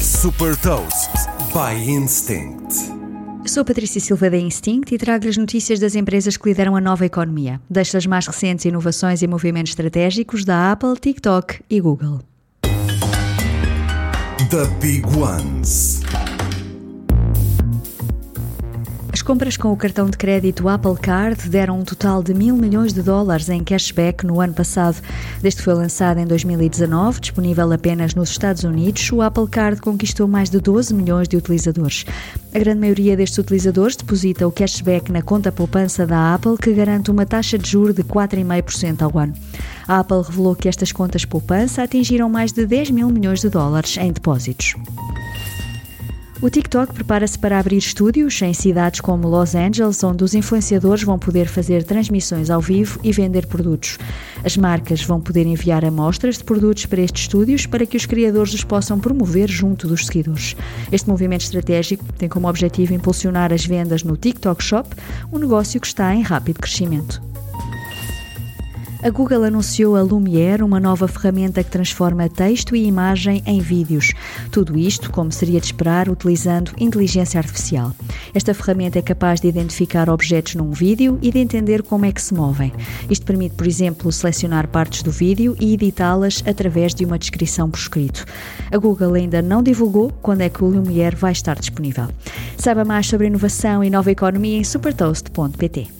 Super Toast by Instinct. Sou Patrícia Silva da Instinct e trago as notícias das empresas que lideram a nova economia, desde as mais recentes inovações e movimentos estratégicos da Apple, TikTok e Google. The Big Ones. Compras com o cartão de crédito Apple Card deram um total de mil milhões de dólares em cashback no ano passado. Desde que foi lançado em 2019, disponível apenas nos Estados Unidos, o Apple Card conquistou mais de 12 milhões de utilizadores. A grande maioria destes utilizadores deposita o cashback na conta poupança da Apple, que garante uma taxa de juros de 4,5% ao ano. A Apple revelou que estas contas poupança atingiram mais de 10 mil milhões de dólares em depósitos. O TikTok prepara-se para abrir estúdios em cidades como Los Angeles, onde os influenciadores vão poder fazer transmissões ao vivo e vender produtos. As marcas vão poder enviar amostras de produtos para estes estúdios para que os criadores os possam promover junto dos seguidores. Este movimento estratégico tem como objetivo impulsionar as vendas no TikTok Shop, um negócio que está em rápido crescimento. A Google anunciou a Lumiere, uma nova ferramenta que transforma texto e imagem em vídeos. Tudo isto, como seria de esperar, utilizando inteligência artificial. Esta ferramenta é capaz de identificar objetos num vídeo e de entender como é que se movem. Isto permite, por exemplo, selecionar partes do vídeo e editá-las através de uma descrição por escrito. A Google ainda não divulgou quando é que o Lumiere vai estar disponível. Saiba mais sobre inovação e nova economia em supertoast.pt.